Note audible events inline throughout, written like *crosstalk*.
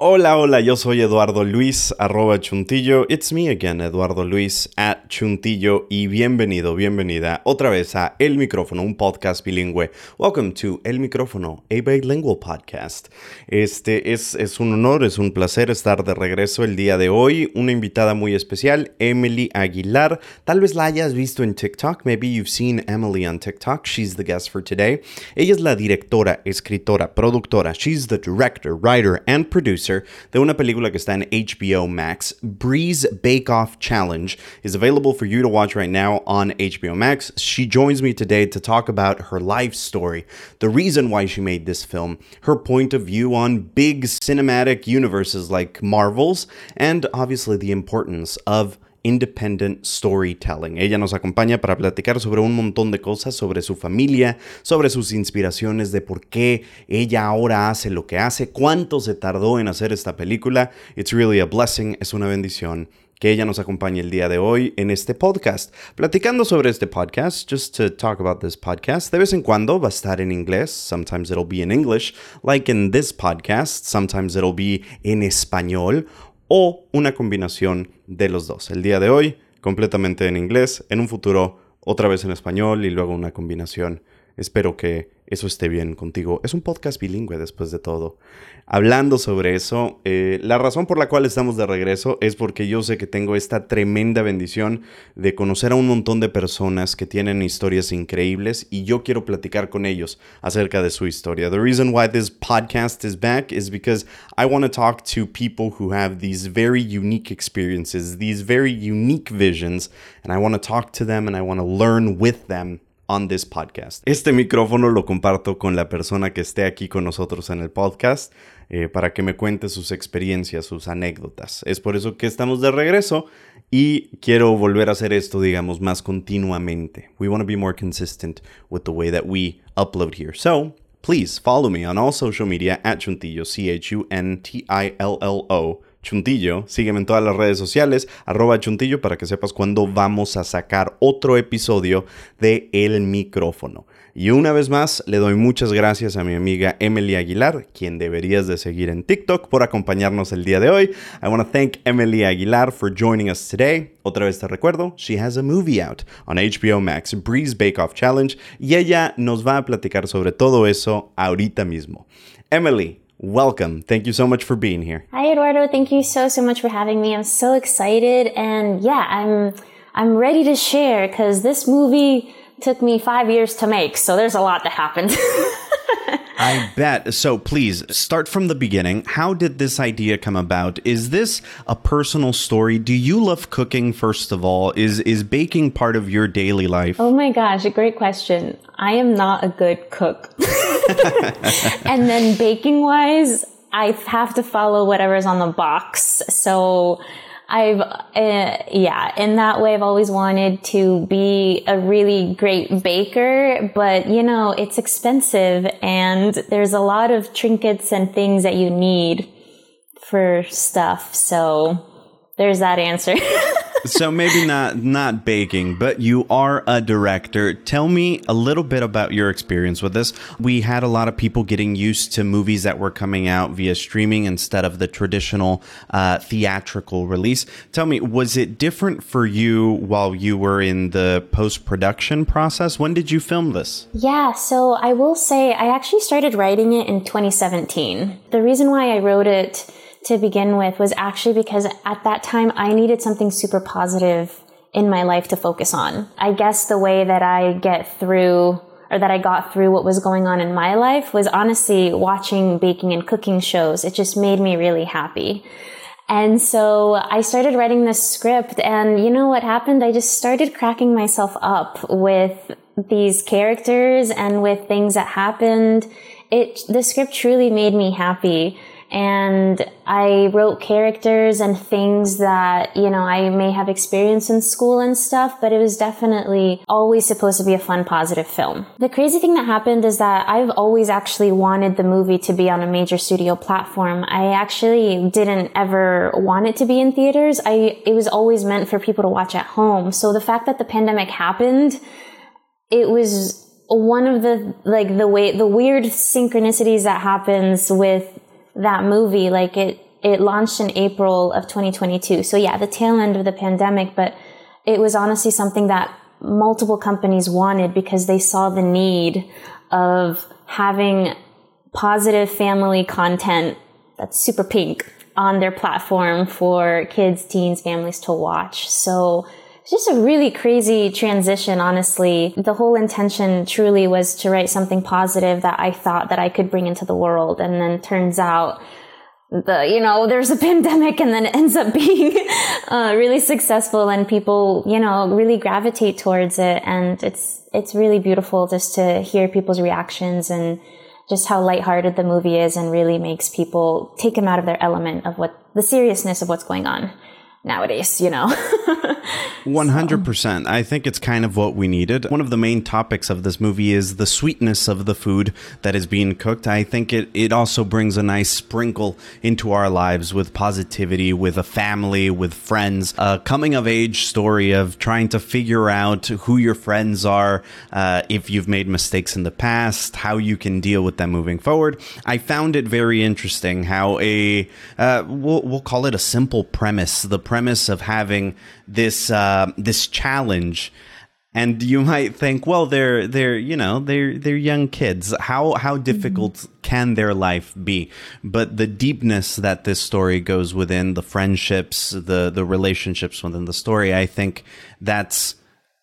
Hola, hola, yo soy Eduardo Luis, arroba chuntillo. It's me again, Eduardo Luis, at chuntillo. Y bienvenido, bienvenida otra vez a El Micrófono, un podcast bilingüe. Welcome to El Micrófono, a bilingual podcast. Este es, es un honor, es un placer estar de regreso el día de hoy. Una invitada muy especial, Emily Aguilar. Tal vez la hayas visto en TikTok. Maybe you've seen Emily on TikTok. She's the guest for today. Ella es la directora, escritora, productora. She's the director, writer, and producer de una película que está en HBO Max. Bree's Bake Off Challenge is available for you to watch right now on HBO Max. She joins me today to talk about her life story, the reason why she made this film, her point of view on big cinematic universes like Marvel's, and obviously the importance of Independent Storytelling. Ella nos acompaña para platicar sobre un montón de cosas, sobre su familia, sobre sus inspiraciones, de por qué ella ahora hace lo que hace, cuánto se tardó en hacer esta película. It's really a blessing, es una bendición que ella nos acompañe el día de hoy en este podcast. Platicando sobre este podcast, just to talk about this podcast, de vez en cuando va a estar en inglés, sometimes it'll be in English, like in this podcast, sometimes it'll be en español, o una combinación de los dos. El día de hoy completamente en inglés, en un futuro otra vez en español y luego una combinación. Espero que eso esté bien contigo. Es un podcast bilingüe después de todo. Hablando sobre eso, eh, la razón por la cual estamos de regreso es porque yo sé que tengo esta tremenda bendición de conocer a un montón de personas que tienen historias increíbles y yo quiero platicar con ellos acerca de su historia. The reason why this podcast is back is because I want to talk to people who have these very unique experiences, these very unique visions, and I want to talk to them and I want to learn with them on this podcast. Este micrófono lo comparto con la persona que esté aquí con nosotros en el podcast eh, para que me cuente sus experiencias, sus anécdotas. Es por eso que estamos de regreso y quiero volver a hacer esto, digamos, más continuamente. We want to be more consistent with the way that we upload here. So, please follow me on all social media at Chuntillo, C-H-U-N-T-I-L-L-O. Chuntillo. Sígueme en todas las redes sociales, arroba Chuntillo, para que sepas cuándo vamos a sacar otro episodio de El Micrófono. Y una vez más, le doy muchas gracias a mi amiga Emily Aguilar, quien deberías de seguir en TikTok por acompañarnos el día de hoy. I want to thank Emily Aguilar for joining us today. Otra vez te recuerdo, she has a movie out on HBO Max, Breeze Bake Off Challenge, y ella nos va a platicar sobre todo eso ahorita mismo. Emily, welcome. Thank you so much for being here. Hi Eduardo, thank you so so much for having me. I'm so excited and yeah, I'm I'm ready to share cuz this movie took me 5 years to make, so there's a lot that happened. *laughs* I bet. So please start from the beginning. How did this idea come about? Is this a personal story? Do you love cooking first of all? Is is baking part of your daily life? Oh my gosh, a great question. I am not a good cook. *laughs* and then baking wise, I have to follow whatever's on the box. So I've, uh, yeah, in that way, I've always wanted to be a really great baker, but you know, it's expensive and there's a lot of trinkets and things that you need for stuff. So there's that answer. *laughs* so maybe not not baking, but you are a director. Tell me a little bit about your experience with this. We had a lot of people getting used to movies that were coming out via streaming instead of the traditional uh, theatrical release. Tell me, was it different for you while you were in the post production process? When did you film this? Yeah, so I will say I actually started writing it in 2017. The reason why I wrote it to begin with was actually because at that time I needed something super positive in my life to focus on. I guess the way that I get through or that I got through what was going on in my life was honestly watching baking and cooking shows. It just made me really happy. And so I started writing this script and you know what happened? I just started cracking myself up with these characters and with things that happened. It, the script truly made me happy and I wrote characters and things that, you know, I may have experienced in school and stuff, but it was definitely always supposed to be a fun, positive film. The crazy thing that happened is that I've always actually wanted the movie to be on a major studio platform. I actually didn't ever want it to be in theaters. I, it was always meant for people to watch at home. So the fact that the pandemic happened, it was one of the like the way the weird synchronicities that happens with that movie like it it launched in April of 2022. So yeah, the tail end of the pandemic, but it was honestly something that multiple companies wanted because they saw the need of having positive family content that's super pink on their platform for kids, teens, families to watch. So just a really crazy transition, honestly. The whole intention truly was to write something positive that I thought that I could bring into the world. And then turns out the you know there's a *laughs* pandemic and then it ends up being *laughs* uh, really successful and people you know really gravitate towards it and it's it's really beautiful just to hear people's reactions and just how lighthearted the movie is and really makes people take them out of their element of what the seriousness of what's going on nowadays, you know. *laughs* 100%. I think it's kind of what we needed. One of the main topics of this movie is the sweetness of the food that is being cooked. I think it, it also brings a nice sprinkle into our lives with positivity, with a family, with friends. A coming of age story of trying to figure out who your friends are, uh, if you've made mistakes in the past, how you can deal with them moving forward. I found it very interesting how a, uh, we'll, we'll call it a simple premise. The premise of having this uh, this challenge and you might think well they're they're you know they're they're young kids how how mm-hmm. difficult mm-hmm. can their life be but the deepness that this story goes within the friendships the the relationships within the story i think that's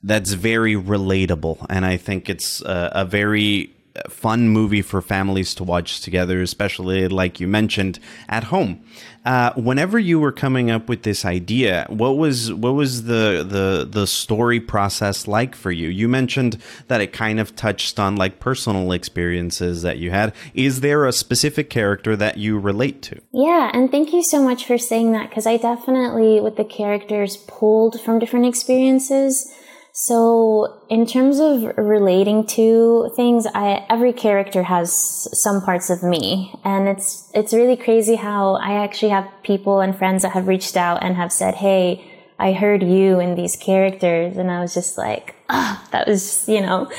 that's very relatable and i think it's a, a very fun movie for families to watch together, especially like you mentioned at home. Uh, whenever you were coming up with this idea, what was what was the the the story process like for you? You mentioned that it kind of touched on like personal experiences that you had. Is there a specific character that you relate to? Yeah, and thank you so much for saying that because I definitely with the characters pulled from different experiences. So, in terms of relating to things, I, every character has some parts of me, and it's it's really crazy how I actually have people and friends that have reached out and have said, "Hey, I heard you in these characters," and I was just like, "Ah, oh, that was you know."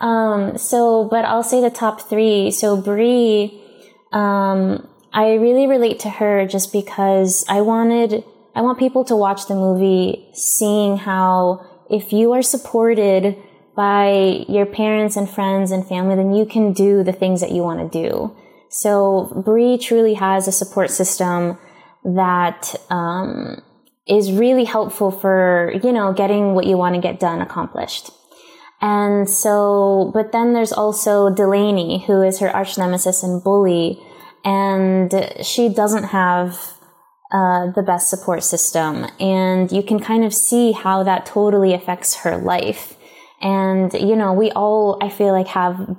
Um, so, but I'll say the top three. So, Bree, um, I really relate to her just because I wanted I want people to watch the movie, seeing how if you are supported by your parents and friends and family, then you can do the things that you want to do. So Bree truly has a support system that um, is really helpful for you know getting what you want to get done accomplished. And so, but then there's also Delaney, who is her arch nemesis and bully, and she doesn't have uh, the best support system. And you can kind of see how that totally affects her life. And, you know, we all, I feel like, have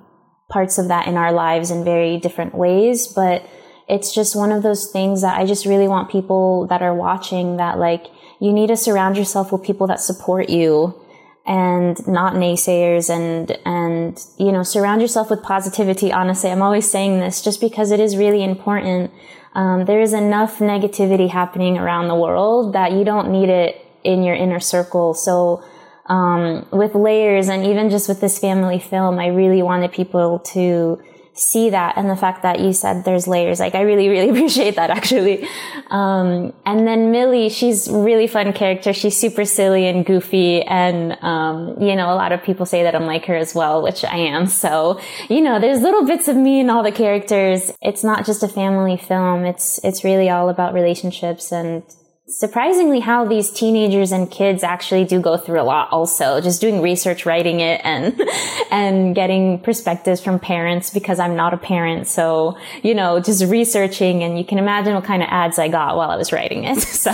parts of that in our lives in very different ways, but it's just one of those things that I just really want people that are watching that, like, you need to surround yourself with people that support you and not naysayers and and you know surround yourself with positivity honestly i'm always saying this just because it is really important um, there is enough negativity happening around the world that you don't need it in your inner circle. So, um, with layers and even just with this family film, I really wanted people to see that and the fact that you said there's layers. Like I really, really *laughs* appreciate that actually. Um, and then Millie, she's really fun character. She's super silly and goofy. And, um, you know, a lot of people say that I'm like her as well, which I am. So, you know, there's little bits of me in all the characters. It's not just a family film. It's, it's really all about relationships and surprisingly how these teenagers and kids actually do go through a lot also just doing research writing it and *laughs* and getting perspectives from parents because i'm not a parent. So you know just researching and you can imagine what kind of ads i got while i was writing it. *laughs* So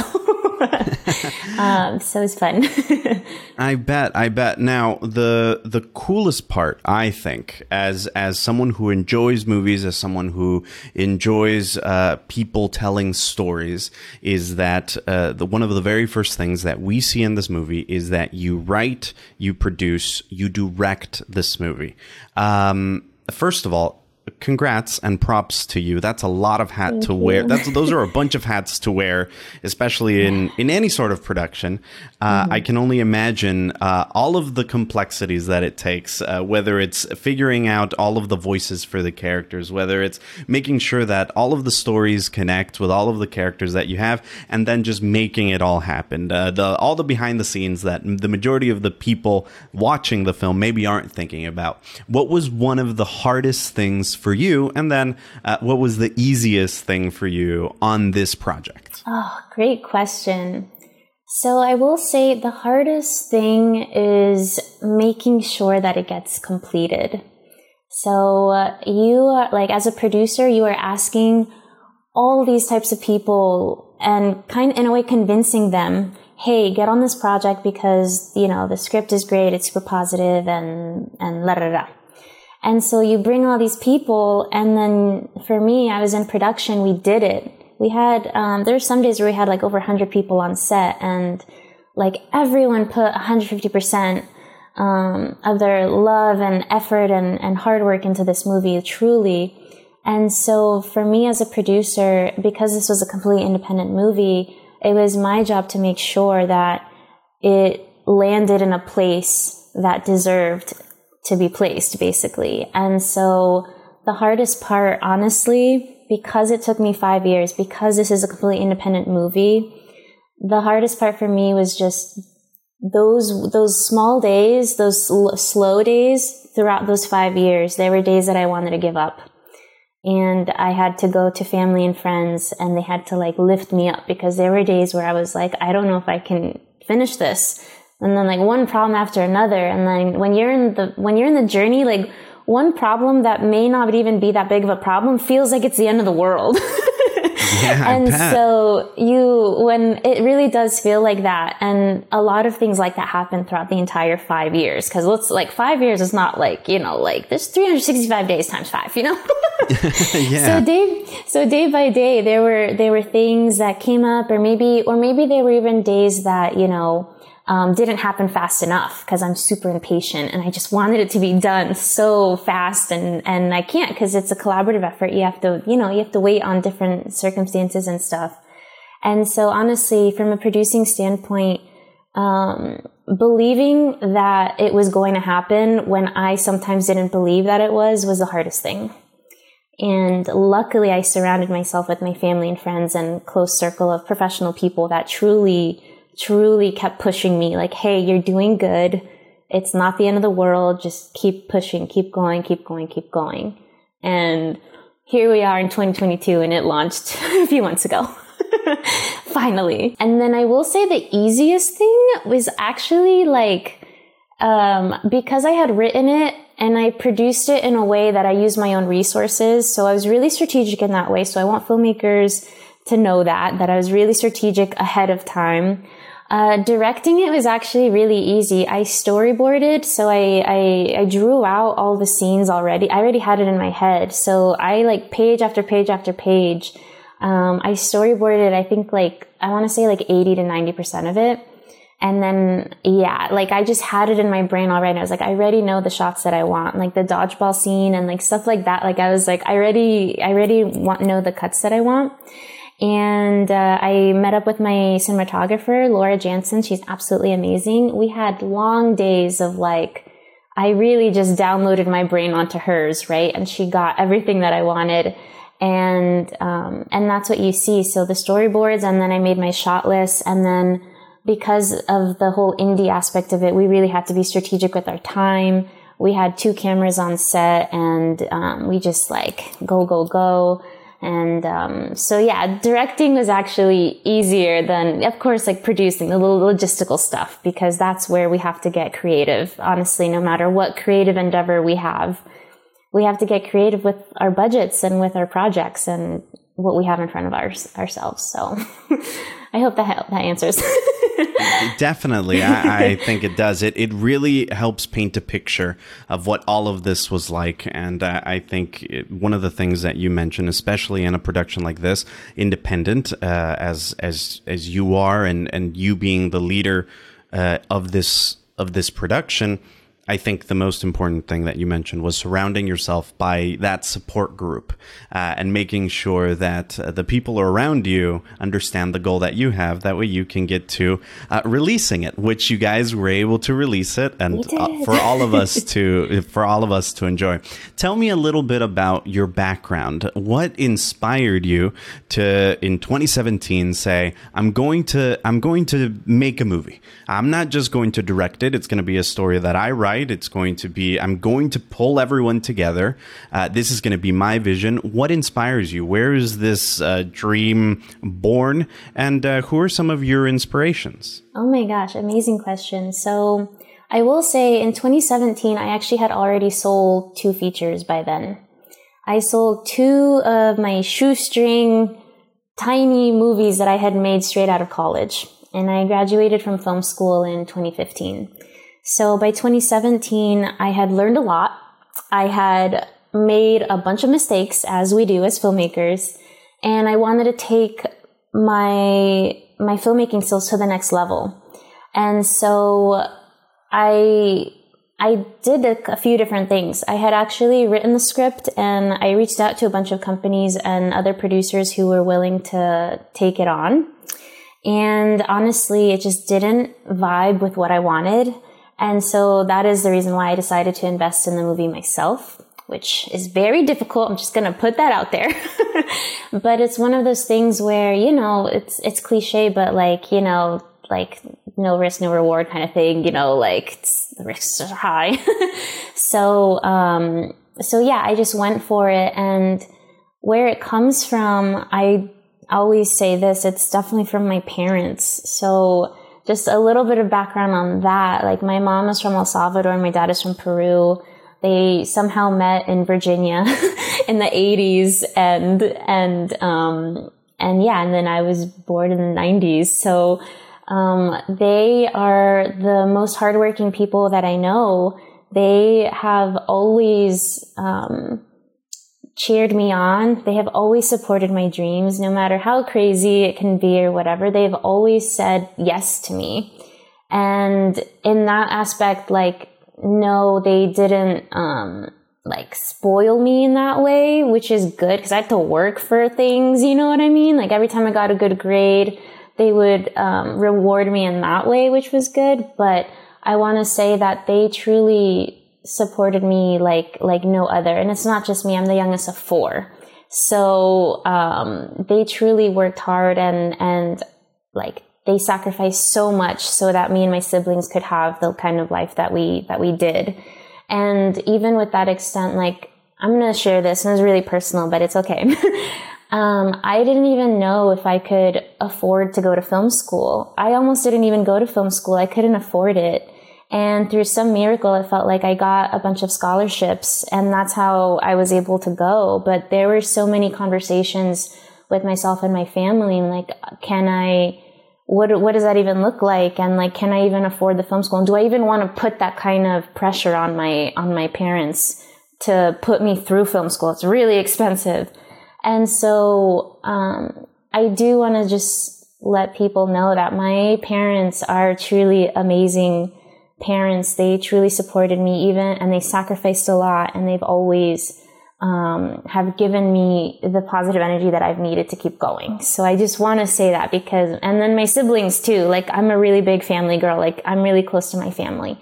*laughs* um, so it's fun. *laughs* I bet. I bet. Now the the coolest part, I think, as as someone who enjoys movies, as someone who enjoys uh, people telling stories, is that uh, the one of the very first things that we see in this movie is that you write, you produce, you direct this movie. Um, first of all, congrats and props to you. That's a lot of hat Thank to wear. That's those are a bunch of hats to wear, especially in in any sort of production. Uh, mm-hmm. I can only imagine uh, all of the complexities that it takes, uh, whether it's figuring out all of the voices for the characters, whether it's making sure that all of the stories connect with all of the characters that you have, and then just making it all happen. Uh, the all the behind the scenes that the majority of the people watching the film maybe aren't thinking about. What was one of the hardest things for you, and then uh, what was the easiest thing for you on this project? Oh, great question. So I will say the hardest thing is making sure that it gets completed. So you are, like as a producer, you are asking all these types of people and kind in a way convincing them, hey, get on this project because, you know, the script is great, it's super positive and, and la la la. And so you bring all these people and then for me, I was in production, we did it we had um, there were some days where we had like over 100 people on set and like everyone put 150% um, of their love and effort and, and hard work into this movie truly. And so for me as a producer because this was a completely independent movie it was my job to make sure that it landed in a place that deserved to be placed basically. And so the hardest part honestly because it took me five years, because this is a completely independent movie, the hardest part for me was just those those small days, those sl- slow days throughout those five years. There were days that I wanted to give up, and I had to go to family and friends, and they had to like lift me up because there were days where I was like, I don't know if I can finish this, and then like one problem after another, and then when you're in the when you're in the journey, like one problem that may not even be that big of a problem feels like it's the end of the world. *laughs* yeah, and so you, when it really does feel like that, and a lot of things like that happen throughout the entire five years. Cause let's like five years is not like, you know, like there's 365 days times five, you know? *laughs* *laughs* yeah. So day, so day by day, there were, there were things that came up or maybe, or maybe there were even days that, you know, um, didn't happen fast enough because I'm super impatient and I just wanted it to be done so fast and, and I can't because it's a collaborative effort. You have to, you know, you have to wait on different circumstances and stuff. And so honestly, from a producing standpoint, um, believing that it was going to happen when I sometimes didn't believe that it was was the hardest thing. And luckily I surrounded myself with my family and friends and close circle of professional people that truly truly kept pushing me like, Hey, you're doing good. It's not the end of the world. Just keep pushing, keep going, keep going, keep going. And here we are in 2022 and it launched *laughs* a few months ago. *laughs* Finally. And then I will say the easiest thing was actually like, um, because I had written it and I produced it in a way that I used my own resources. So I was really strategic in that way. So I want filmmakers to know that, that I was really strategic ahead of time. Uh, directing it was actually really easy. I storyboarded, so I, I, I drew out all the scenes already. I already had it in my head, so I like page after page after page. Um, I storyboarded, I think like I want to say like eighty to ninety percent of it, and then yeah, like I just had it in my brain already. I was like, I already know the shots that I want, like the dodgeball scene and like stuff like that. Like I was like, I already, I already want know the cuts that I want. And uh, I met up with my cinematographer, Laura Jansen. She's absolutely amazing. We had long days of like, I really just downloaded my brain onto hers, right? And she got everything that I wanted. And, um, and that's what you see. So the storyboards, and then I made my shot list. And then because of the whole indie aspect of it, we really had to be strategic with our time. We had two cameras on set and, um, we just like go, go, go and um, so, yeah, directing was actually easier than, of course, like producing the logistical stuff because that's where we have to get creative. Honestly, no matter what creative endeavor we have, we have to get creative with our budgets and with our projects and what we have in front of our, ourselves. So *laughs* I hope that that answers. *laughs* Definitely, I, I, think it does. It it really helps paint a picture of what all of this was like, and I think it, one of the things that you mentioned, especially in a production like this, independent uh, as as as you are, and and you being the leader uh, of this of this production I think the most important thing that you mentioned was surrounding yourself by that support group uh, and making sure that uh, the people around you understand the goal that you have. That way you can get to uh, releasing it, which you guys were able to release it and uh, for all of us *laughs* to, for all of us to enjoy. Tell me a little bit about your background. What inspired you to, in 2017, say, I'm going to, I'm going to make a movie. I'm not just going to direct it. It's going to be a story that I write right. It's going to be, I'm going to pull everyone together. Uh, this is going to be my vision. What inspires you? Where is this uh, dream born? And uh, who are some of your inspirations? Oh my gosh, amazing question. So I will say in 2017, I actually had already sold two features by then. I sold two of my shoestring tiny movies that I had made straight out of college. And I graduated from film school in 2015. So by 2017, I had learned a lot. I had made a bunch of mistakes as we do as filmmakers. And I wanted to take my, my filmmaking skills to the next level. And so I, I did a, a, few different things. I had actually written the script and I reached out to a bunch of companies and other producers who were willing to take it on. And honestly, it just didn't vibe with what I wanted. And so that is the reason why I decided to invest in the movie myself, which is very difficult. I'm just going to put that out there. *laughs* but it's one of those things where, you know, it's, it's cliche, but like, you know, like no risk, no reward kind of thing, you know, like the risks are high. *laughs* so, um, so yeah, I just went for it and where it comes from, I always say this, it's definitely from my parents. So, just a little bit of background on that. Like my mom is from El Salvador and my dad is from Peru. They somehow met in Virginia *laughs* in the 80s and, and, um, and yeah, and then I was born in the 90s. So, um, they are the most hardworking people that I know. They have always, um, cheered me on. They have always supported my dreams, no matter how crazy it can be or whatever. They've always said yes to me. And in that aspect, like, no, they didn't, um, like spoil me in that way, which is good because I had to work for things, you know what I mean? Like every time I got a good grade, they would um, reward me in that way, which was good. But I want to say that they truly supported me like like no other. And it's not just me i'm the youngest of four. So um, they truly worked hard and and like they sacrificed so much so that me and my siblings could have the kind of life that we that we did. And even with that extent like i'm going to share this and it's really personal but it's okay. *laughs* Um, i didn't even know if i could afford to go to film school. I almost didn't even go to film school. I couldn't afford it and through some miracle, it felt like I got a bunch of scholarships and that's how I was able to go. But there were so many conversations with myself and my family and like, can I, what, what does that even look like? And like, can I even afford the film school? And do I even want to put that kind of pressure on my, on my parents to put me through film school? It's really expensive. And so, um, I do want to just let people know that my parents are truly amazing parents, they truly supported me even, and they sacrificed a lot, and they've always um, have given me the positive energy that I've needed to keep going. So I just want to say that because, and then my siblings too. Like I'm a really big family girl. Like I'm really close to my family.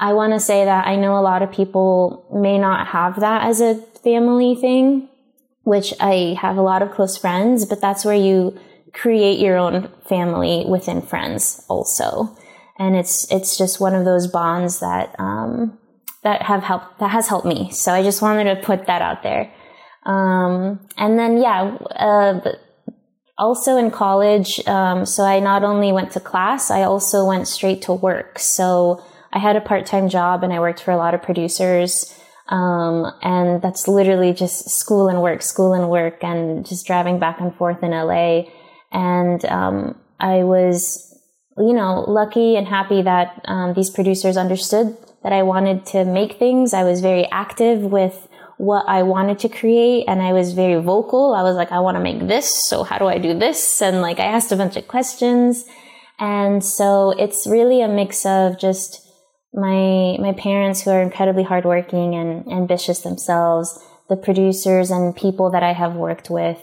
I want to say that I know a lot of people may not have that as a family thing, which I have a lot of close friends, but that's where you create your own family within friends also and it's it's just one of those bonds that um, that have helped that has helped me. So I just wanted to put that out there. Um, and then yeah, uh, also in college, um, so I not only went to class, I also went straight to work. So I had a part time job and I worked for a lot of producers. Um, and that's literally just school and work, school and work, and just driving back and forth in LA. And um, I was you know, lucky and happy that um, these producers understood that I wanted to make things. I was very active with what I wanted to create and I was very vocal. I was like, I want to make this. So how do I do this? And like, I asked a bunch of questions. And so it's really a mix of just my my parents who are incredibly hardworking and ambitious themselves, the producers and people that I have worked with,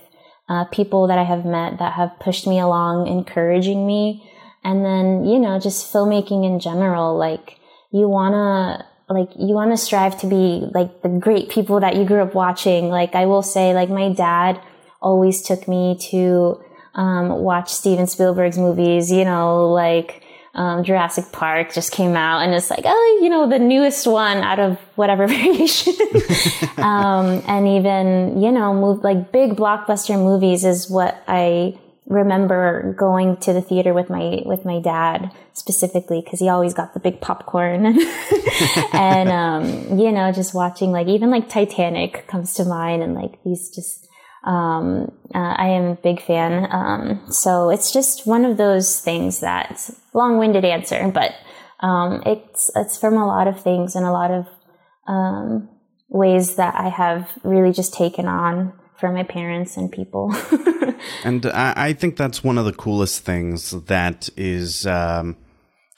uh, people that I have met that have pushed me along, encouraging me, and then you know just filmmaking in general. Like you wanna like you wanna strive to be like the great people that you grew up watching. Like I will say, like my dad always took me to um, watch Steven Spielberg's movies. You know, like um, Jurassic Park just came out and it's like, oh, you know, the newest one out of whatever *laughs* variation. *laughs* um, and even, you know, move, like big blockbuster movies is what I remember going to the theater with my, with my dad specifically because he always got the big popcorn *laughs* and, um, you know, just watching like even like Titanic comes to mind and like these just, um, uh, I am a big fan. Um, so it's just one of those things that's long-winded answer, but um, it's it's from a lot of things and a lot of um, ways that I have really just taken on from my parents and people. *laughs* and I, I, think that's one of the coolest things that is um,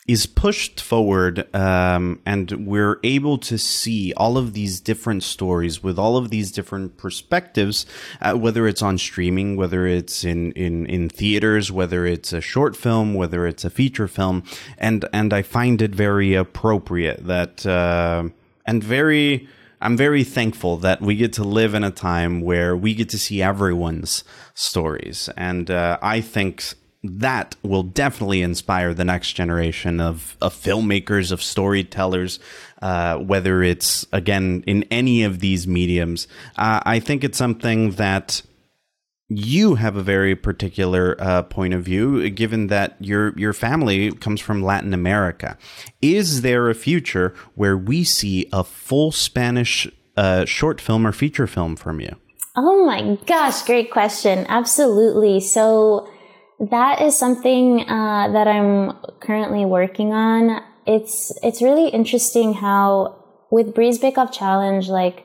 is pushed forward um, and we're able to see all of these different stories with all of these different perspectives uh, whether it's on streaming whether it's in, in in theaters whether it's a short film whether it's a feature film and and i find it very appropriate that uh, and very I'm very thankful that we get to live in a time where we get to see everyone's stories. And uh, I think that will definitely inspire the next generation of, of filmmakers, of storytellers, uh, whether it's, again, in any of these mediums. Uh, I think it's something that you have a very particular uh, point of view, given that your your family comes from Latin America. Is there a future where we see a full Spanish uh, short film or feature film from you? Oh my gosh, great question. Absolutely. So that is something uh, that I'm currently working on. It's it's really interesting how with Bree's Bake Off Challenge, like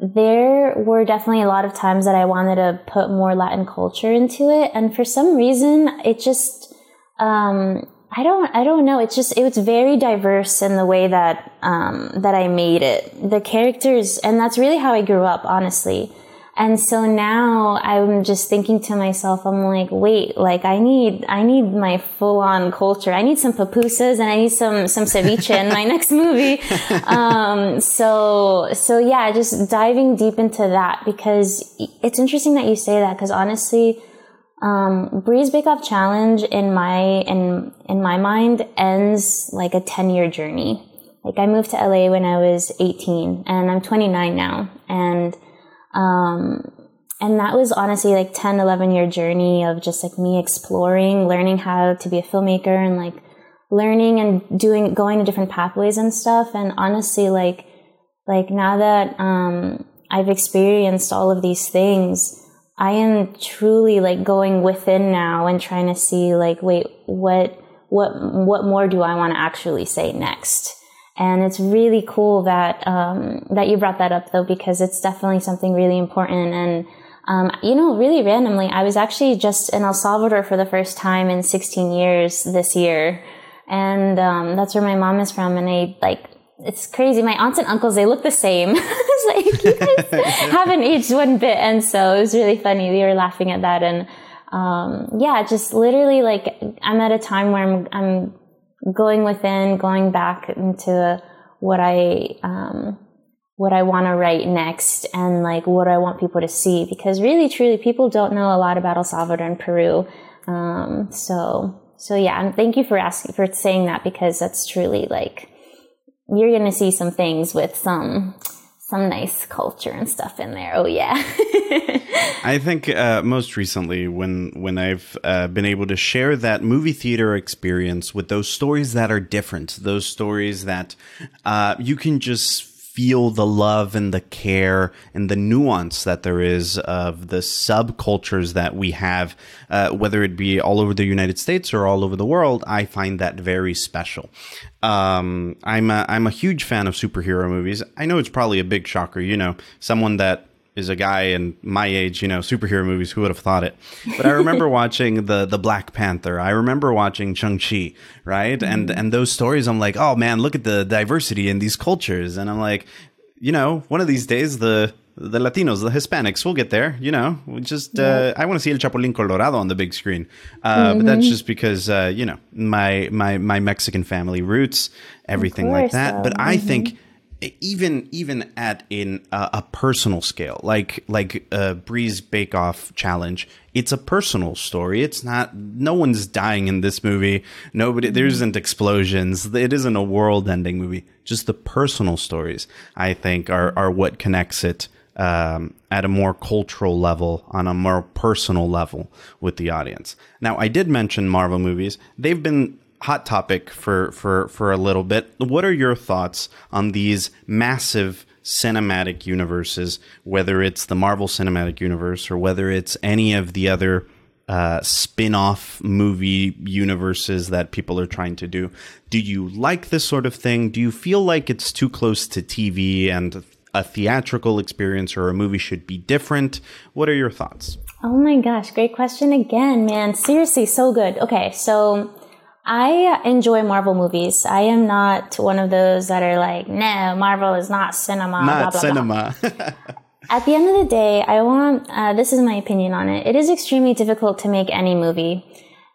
there were definitely a lot of times that I wanted to put more Latin culture into it, and for some reason, it just um, I don't I don't know. It's just it was very diverse in the way that um, that I made it. The characters, and that's really how I grew up, honestly. And so now I'm just thinking to myself, I'm like, wait, like I need, I need my full on culture. I need some pupusas and I need some, some ceviche in my *laughs* next movie. Um, so, so yeah, just diving deep into that because it's interesting that you say that because honestly, um, Bree's Bake Off Challenge in my, in, in my mind ends like a 10 year journey. Like I moved to LA when I was 18 and I'm 29 now. And um, and that was honestly like 10, 11 year journey of just like me exploring, learning how to be a filmmaker and like learning and doing, going to different pathways and stuff. And honestly, like, like now that, um, I've experienced all of these things, I am truly like going within now and trying to see like, wait, what, what, what more do I want to actually say next? And it's really cool that um, that you brought that up though, because it's definitely something really important. And um, you know, really randomly, I was actually just in El Salvador for the first time in 16 years this year, and um, that's where my mom is from. And I like it's crazy. My aunts and uncles, they look the same. *laughs* it's like you guys *laughs* haven't aged one bit. And so it was really funny. They were laughing at that. And, um, yeah, just literally like I'm at a time where I'm, I'm going within, going back into what I, um, what I want to write next and like what I want people to see because really truly people don't know a lot about El Salvador and Peru. Um, so, so yeah, and thank you for asking, for saying that because that's truly like, you're going to see some things with some, some nice culture and stuff in there. Oh yeah. *laughs* I think uh, most recently when when I've uh, been able to share that movie theater experience with those stories that are different, those stories that uh, you can just feel the love and the care and the nuance that there is of the subcultures that we have, uh, whether it be all over the United States or all over the world, I find that very special. Um, I'm a, I'm a huge fan of superhero movies. I know it's probably a big shocker, you know, someone that is a guy in my age, you know, superhero movies. Who would have thought it? But I remember *laughs* watching the the Black Panther. I remember watching Shang-Chi, right? Mm-hmm. And and those stories, I'm like, oh man, look at the diversity in these cultures. And I'm like, you know, one of these days the the Latinos, the Hispanics, we'll get there. You know, we just uh, I want to see El Chapulín Colorado on the big screen, uh, mm-hmm. but that's mm-hmm. just because uh, you know my my my Mexican family roots, everything like that. So. But mm-hmm. I think even even at in a, a personal scale, like like a Bree's Bake Off challenge, it's a personal story. It's not. No one's dying in this movie. Nobody. There mm-hmm. isn't explosions. It isn't a world-ending movie. Just the personal stories, I think, are are what connects it um, at a more cultural level, on a more personal level with the audience. Now, I did mention Marvel movies. They've been hot topic for for for a little bit. What are your thoughts on these massive cinematic universes, whether it's the Marvel Cinematic Universe or whether it's any of the other uh, spin-off movie universes that people are trying to do. Do you like this sort of thing? Do you feel like it's too close to TV and a theatrical experience or a movie should be different? What are your thoughts? Oh my gosh, great question again, man. Seriously, so good. Okay, so I enjoy Marvel movies. I am not one of those that are like, no, Marvel is not cinema. Not blah, blah, cinema. Blah. *laughs* At the end of the day, I want, uh, this is my opinion on it. It is extremely difficult to make any movie.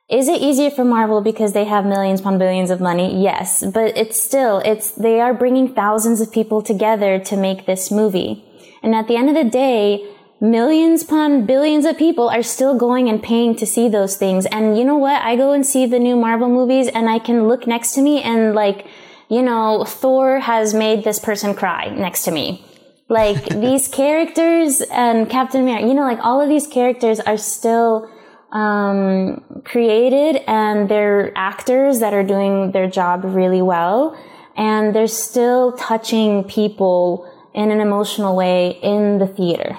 Is it easier for Marvel because they have millions upon billions of money? Yes, but it's still, it's, they are bringing thousands of people together to make this movie. And at the end of the day, millions upon billions of people are still going and paying to see those things. And you know what? I go and see the new Marvel movies and I can look next to me and like, you know, Thor has made this person cry next to me. Like *laughs* these characters and Captain America, you know, like all of these characters are still um, created and they're actors that are doing their job really well. And they're still touching people in an emotional way in the theater.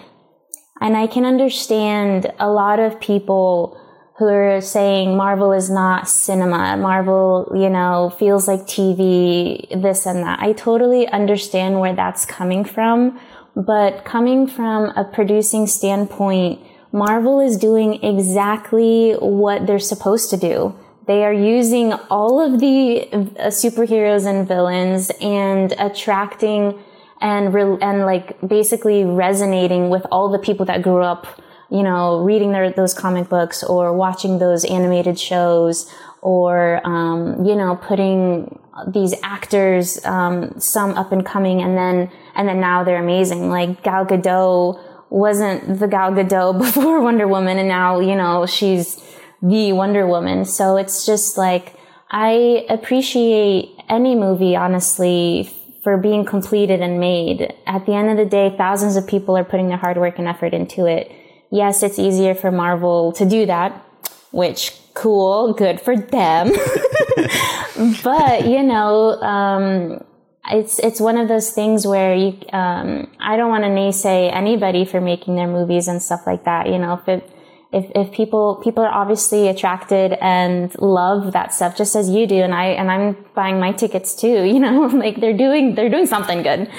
And I can understand a lot of people who are saying Marvel is not cinema. Marvel, you know, feels like TV, this and that. I totally understand where that's coming from. But coming from a producing standpoint, Marvel is doing exactly what they're supposed to do. They are using all of the uh, superheroes and villains and attracting and re- and like basically resonating with all the people that grew up, you know, reading their, those comic books or watching those animated shows or um, you know putting these actors um, some up and coming and then and then now they're amazing. Like Gal Gadot wasn't the Gal Gadot *laughs* before Wonder Woman and now you know she's the Wonder Woman. So it's just like I appreciate any movie honestly for being completed and made. At the end of the day, thousands of people are putting their hard work and effort into it. Yes, it's easier for Marvel to do that, which cool, good for them. *laughs* but you know, um, it's it's one of those things where you, um, I don't want to naysay anybody for making their movies and stuff like that. You know, if it if, if people people are obviously attracted and love that stuff just as you do and I and I'm buying my tickets too *laughs* you know like they're doing they're doing something good.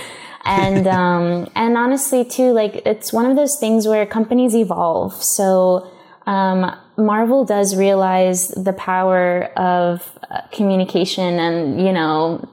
And *laughs* um and honestly too like it's one of those things where companies evolve. So um Marvel does realize the power of uh, communication and you know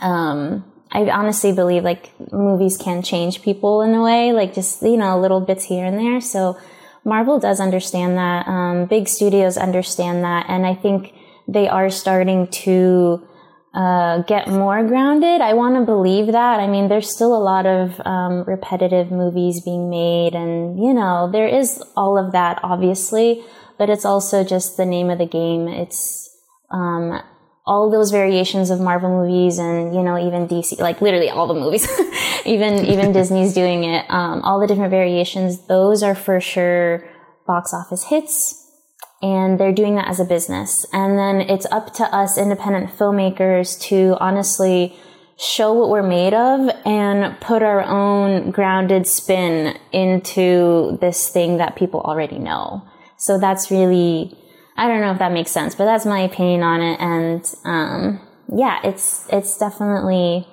um I honestly believe like movies can change people in a way like just you know little bits here and there. So Marvel does understand that. Um, big studios understand that, and I think they are starting to uh, get more grounded. I want to believe that. I mean, there's still a lot of um, repetitive movies being made, and you know, there is all of that, obviously, but it's also just the name of the game. It's um, all those variations of Marvel movies and, you know, even DC, like literally all the movies, *laughs* even, even *laughs* Disney's doing it. Um, all the different variations, those are for sure box office hits. And they're doing that as a business. And then it's up to us independent filmmakers to honestly show what we're made of and put our own grounded spin into this thing that people already know. So that's really, I don't know if that makes sense, but that's my opinion on it. And um, yeah, it's it's definitely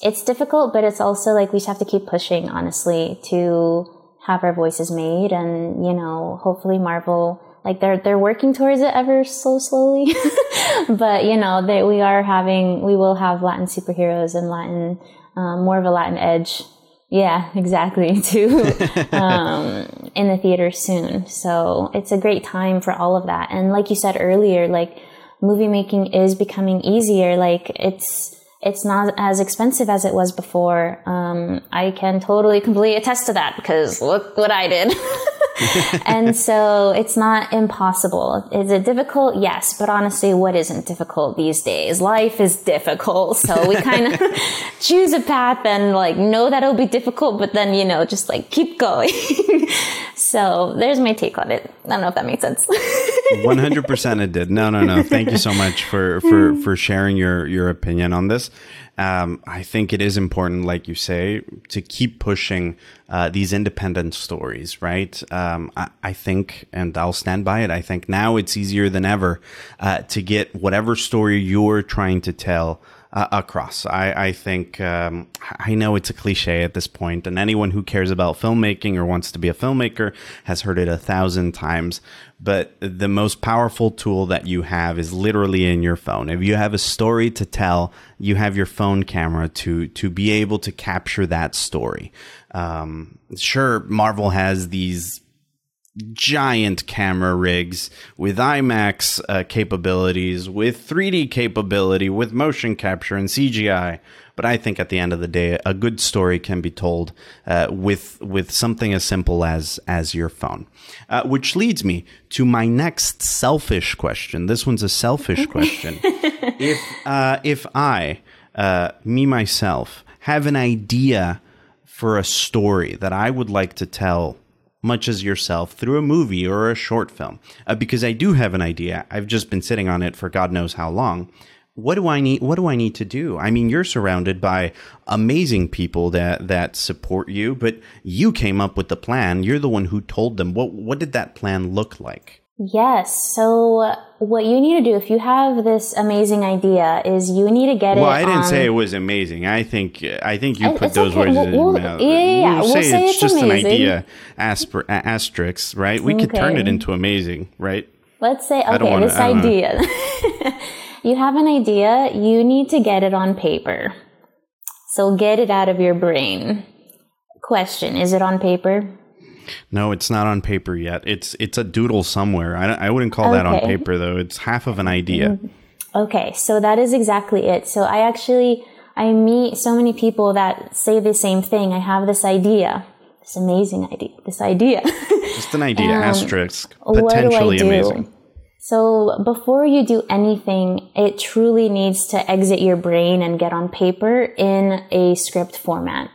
it's difficult, but it's also like we just have to keep pushing, honestly, to have our voices made, and you know, hopefully Marvel like they're they're working towards it ever so slowly *laughs* but you know that we are having we will have latin superheroes and latin um, more of a latin edge yeah exactly *laughs* too *laughs* um, in the theater soon so it's a great time for all of that and like you said earlier like movie making is becoming easier like it's it's not as expensive as it was before. Um, I can totally completely attest to that because look what I did. *laughs* *laughs* and so it's not impossible. Is it difficult? Yes. But honestly, what isn't difficult these days? Life is difficult. *laughs* So we kind of *laughs* choose a path and like know that it'll be difficult, but then, you know, just like keep going. so there's my take on it. I don't know if that makes sense. 100% it did. No, no, no. Thank you so much for, for, mm. for sharing your, your opinion on this um, I think it is important, like you say, to keep pushing uh, these independent stories, right? Um, I, I, think, and I'll stand by it, I think now it's easier than ever uh, to get whatever story you're trying to tell uh, across. I, I think um, I know it's a cliche at this point, and anyone who cares about filmmaking or wants to be a filmmaker has heard it a thousand times. But the most powerful tool that you have is literally in your phone. If you have a story to tell, you have your phone camera to to be able to capture that story. Um, sure, Marvel has these giant camera rigs with IMAX uh, capabilities, with 3D capability, with motion capture and CGI. But I think at the end of the day, a good story can be told uh, with with something as simple as as your phone. Uh, which leads me to my next selfish question. This one's a selfish *laughs* question. if uh, if I, uh, me myself, have an idea for a story that I would like to tell much as yourself through a movie or a short film. Uh, because I do have an idea. I've just been sitting on it for God knows how long. What do I need? What do I need to do? I mean, you're surrounded by amazing people that that support you, but you came up with the plan. You're the one who told them. What what did that plan look like? Yes. So what you need to do if you have this amazing idea is you need to get well, it. Well, I didn't on, say it was amazing. I think I think you put those okay. words we'll, in your mouth. Yeah, yeah. We'll, say, say it's, just amazing. an idea, asper, asterisk, right? We okay. could turn it into amazing, right? Let's say okay, wanna, this idea. *laughs* you have an idea. You need to get it on paper. So get it out of your brain. Question: Is it on paper? No, it's not on paper yet. It's it's a doodle somewhere. I, I wouldn't call okay. that on paper though. It's half of an idea. Mm-hmm. Okay, so that is exactly it. So I actually I meet so many people that say the same thing. I have this idea, this amazing idea, this idea. *laughs* Just an idea, um, asterisk, potentially do do? amazing. So before you do anything, it truly needs to exit your brain and get on paper in a script format.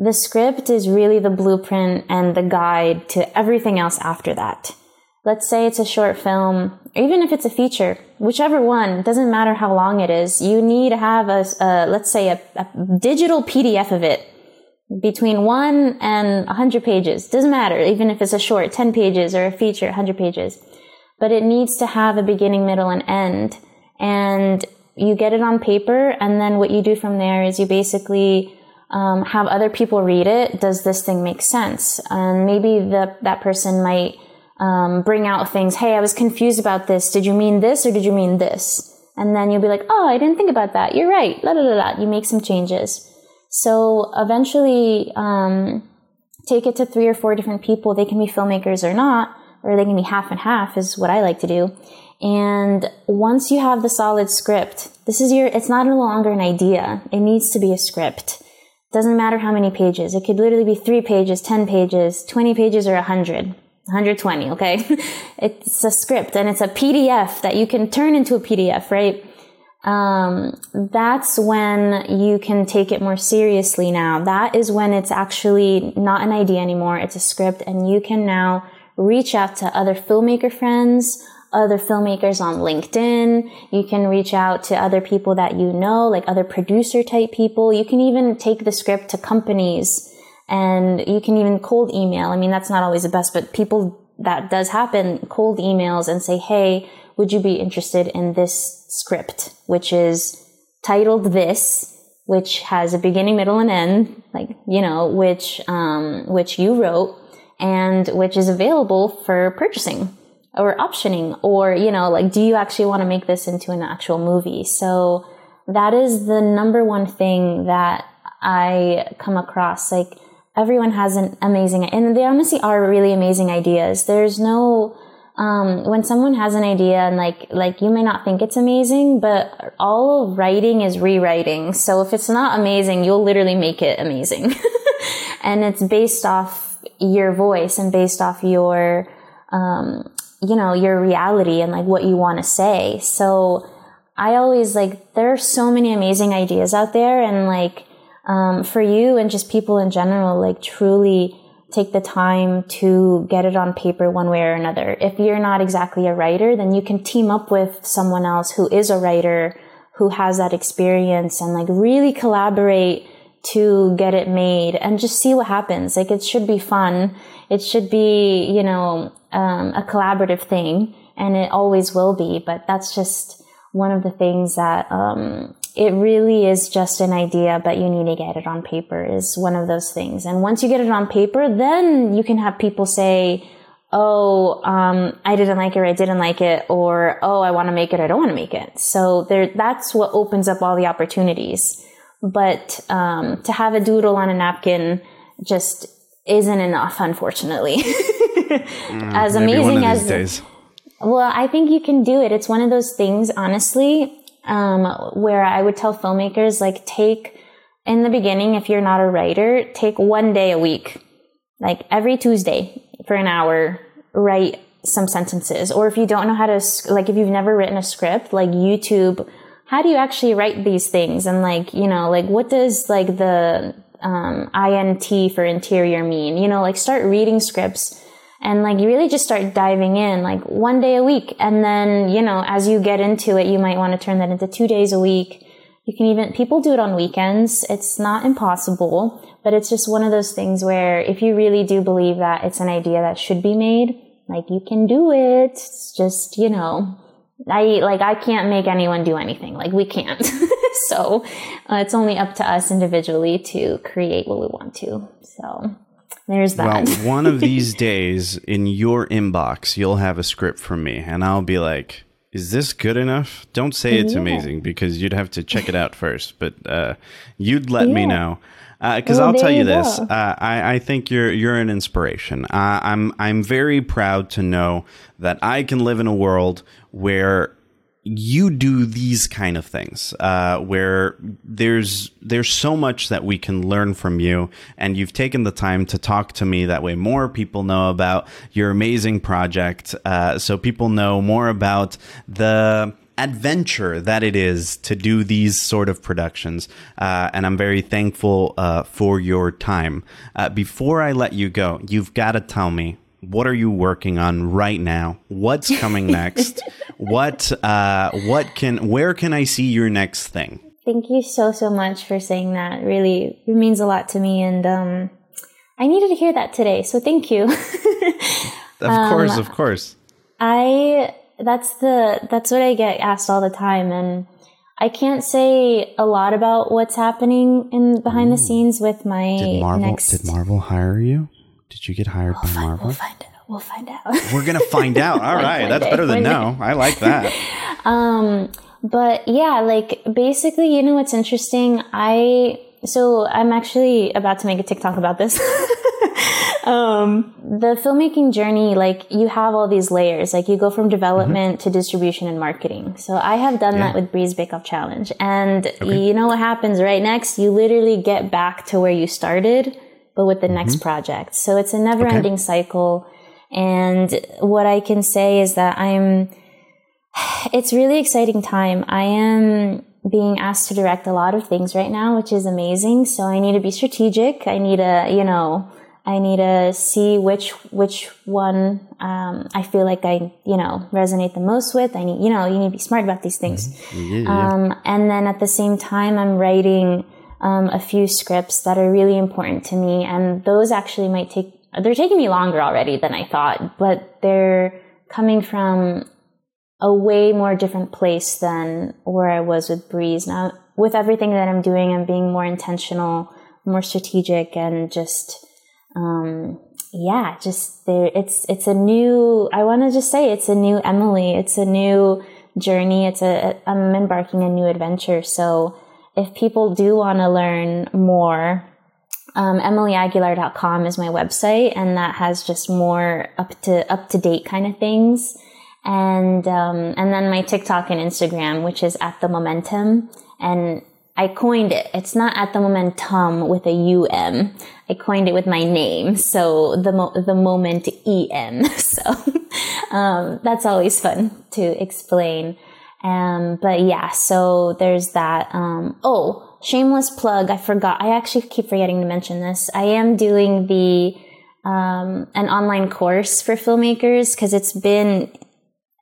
The script is really the blueprint and the guide to everything else after that. Let's say it's a short film, or even if it's a feature, whichever one, doesn't matter how long it is, you need to have a, a let's say a, a digital PDF of it between one and 100 pages. Doesn't matter, even if it's a short 10 pages or a feature 100 pages. But it needs to have a beginning, middle, and end. And you get it on paper, and then what you do from there is you basically um, have other people read it. Does this thing make sense? And maybe the, that person might um, bring out things. Hey, I was confused about this. Did you mean this or did you mean this? And then you'll be like, oh, I didn't think about that. You're right. La, la, la, la. You make some changes. So eventually, um, take it to three or four different people. They can be filmmakers or not, or they can be half and half is what I like to do. And once you have the solid script, this is your, it's not no longer an idea. It needs to be a script. Doesn't matter how many pages. It could literally be three pages, 10 pages, 20 pages, or 100. 120, okay? *laughs* it's a script and it's a PDF that you can turn into a PDF, right? Um, that's when you can take it more seriously now. That is when it's actually not an idea anymore. It's a script and you can now reach out to other filmmaker friends, other filmmakers on LinkedIn. You can reach out to other people that you know, like other producer type people. You can even take the script to companies and you can even cold email. I mean, that's not always the best, but people that does happen, cold emails and say, Hey, would you be interested in this script, which is titled this? which has a beginning, middle, and end, like, you know, which, um, which you wrote and which is available for purchasing or optioning or, you know, like, do you actually want to make this into an actual movie? So that is the number one thing that I come across. Like, everyone has an amazing, and they honestly are really amazing ideas. There's no, um, when someone has an idea and like like you may not think it's amazing, but all writing is rewriting. So if it's not amazing, you'll literally make it amazing, *laughs* and it's based off your voice and based off your um, you know your reality and like what you want to say. So I always like there are so many amazing ideas out there, and like um, for you and just people in general, like truly take the time to get it on paper one way or another. If you're not exactly a writer, then you can team up with someone else who is a writer, who has that experience and like really collaborate to get it made and just see what happens. Like it should be fun. It should be, you know, um, a collaborative thing and it always will be, but that's just one of the things that, um, it really is just an idea, but you need to get it on paper is one of those things. And once you get it on paper, then you can have people say, Oh, um, I didn't like it or I didn't like it or, Oh, I want to make it I don't want to make it. So there, that's what opens up all the opportunities. But, um, to have a doodle on a napkin just isn't enough, unfortunately. *laughs* mm, as amazing as, days. well, I think you can do it. It's one of those things, honestly, um, where I would tell filmmakers, like, take in the beginning, if you're not a writer, take one day a week, like every Tuesday for an hour, write some sentences. Or if you don't know how to, like, if you've never written a script, like YouTube, how do you actually write these things? And like, you know, like, what does like the, um, INT for interior mean? You know, like start reading scripts and like you really just start diving in like one day a week and then you know as you get into it you might want to turn that into two days a week you can even people do it on weekends it's not impossible but it's just one of those things where if you really do believe that it's an idea that should be made like you can do it it's just you know i like i can't make anyone do anything like we can't *laughs* so uh, it's only up to us individually to create what we want to so there's that. Well, one of *laughs* these days in your inbox, you'll have a script from me, and I'll be like, is this good enough? Don't say it's yeah. amazing because you'd have to check it out first, but uh, you'd let yeah. me know. Because uh, well, I'll tell you, you this, uh, I, I, think you're you're an inspiration. Uh, I'm I'm very proud to know that I can live in a world where you do these kind of things uh, where there's there's so much that we can learn from you and you've taken the time to talk to me that way more people know about your amazing project uh, so people know more about the adventure that it is to do these sort of productions. Uh, and I'm very thankful uh, for your time. Uh, before I let you go, you've got to tell me what are you working on right now? What's coming *laughs* next? what uh, what can where can I see your next thing? Thank you so so much for saying that. Really, it means a lot to me, and um, I needed to hear that today. So thank you. *laughs* of um, course, of course. I that's the that's what I get asked all the time, and I can't say a lot about what's happening in behind Ooh. the scenes with my did Marvel, next. Did Marvel hire you? Did you get hired we'll by Marvel? We'll find out. We'll find out. *laughs* We're gonna find out. *laughs* All right, that's day, better than no. I like that. *laughs* um, but yeah, like basically, you know what's interesting? I so I'm actually about to make a TikTok about this. *laughs* um, the filmmaking journey, like you have all these layers. Like you go from development mm-hmm. to distribution and marketing. So I have done yeah. that with Bree's Bake Off Challenge, and okay. you know what happens right next? You literally get back to where you started but with the mm-hmm. next project. So it's a never ending okay. cycle. And what I can say is that I'm, *sighs* it's really exciting time. I am being asked to direct a lot of things right now, which is amazing. So I need to be strategic. I need to, you know, I need to see which which one um, I feel like I you know resonate the most with. I need you know you need to be smart about these things. Mm-hmm. Yeah, yeah. Um, and then at the same time, I'm writing um, a few scripts that are really important to me. And those actually might take, they're taking me longer already than I thought, but they're coming from a way more different place than where I was with Bree's. Now, with everything that I'm doing, I'm being more intentional, more strategic, and just um, yeah, just there. It's it's a new. I want to just say it's a new Emily. It's a new journey. It's a I'm embarking a new adventure. So if people do want to learn more, um, EmilyAguilar.com is my website, and that has just more up to up to date kind of things. And um, and then my TikTok and Instagram, which is at the momentem, and I coined it. It's not at the momentum with a um. Coined it with my name, so the mo- the moment em. *laughs* So um, that's always fun to explain. Um, but yeah, so there's that. Um, oh, shameless plug. I forgot. I actually keep forgetting to mention this. I am doing the um, an online course for filmmakers because it's been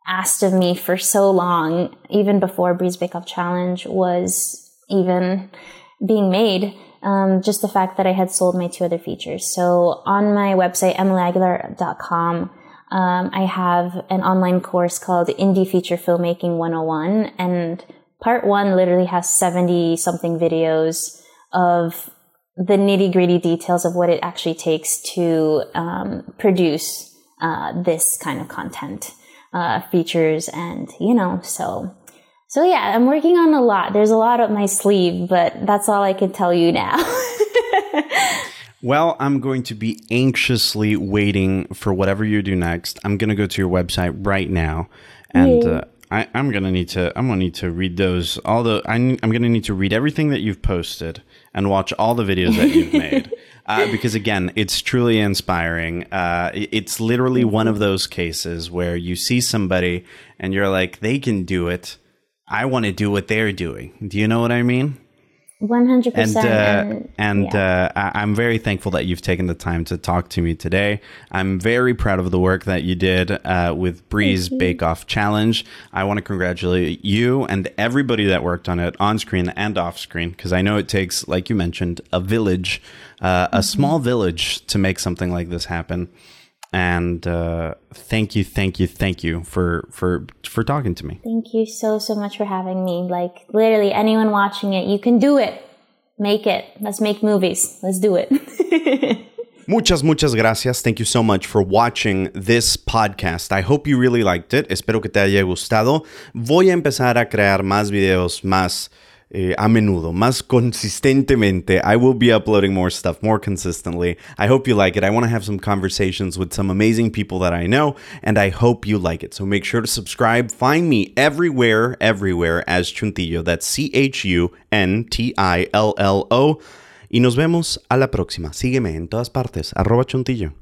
asked of me for so long, even before Bree's Bake Off Challenge was even being made. Um, just the fact that I had sold my two other features. So on my website, emilyaguilar.com, um, I have an online course called Indie Feature Filmmaking 101. And part one literally has 70 something videos of the nitty gritty details of what it actually takes to um, produce uh, this kind of content, uh, features, and you know, so so yeah, I'm working on a lot. There's a lot up my sleeve, but that's all I can tell you now. *laughs* well, I'm going to be anxiously waiting for whatever you do next. I'm going to go to your website right now, and uh, I, am going to need to. I'm going to need to read those. All the I, I'm going to need to read everything that you've posted and watch all the videos that you've *laughs* made. Uh, because again, it's truly inspiring. Uh, it's literally one of those cases where you see somebody and you're like, they can do it I want to do what they're doing. Do you know what I mean? One hundred percent. And and yeah. uh, I, am very thankful that you've taken the time to talk to me today. I'm very proud of the work that you did uh, with Bree's Bake Off Challenge. I want to congratulate you and everybody that worked on it on screen and off screen because I know it takes, like you mentioned, a village, uh, mm-hmm. a small village to make something like this happen and uh, thank you thank you thank you for for for talking to me thank you so so much for having me like literally anyone watching it you can do it make it let's make movies let's do it *laughs* Muchas, muchas gracias. Thank you so much for watching this podcast. I hope you really liked it. Espero que te haya gustado. Voy a empezar a crear más videos más eh, a menudo, más consistentemente. I will be uploading more stuff more consistently. I hope you like it. I want to have some conversations with some amazing people that I know, and I hope you like it. So make sure to subscribe. Find me everywhere, everywhere as Chuntillo. That's C H U N T I L L O. Y nos vemos a la próxima. Sígueme en todas partes. Arroba Chuntillo.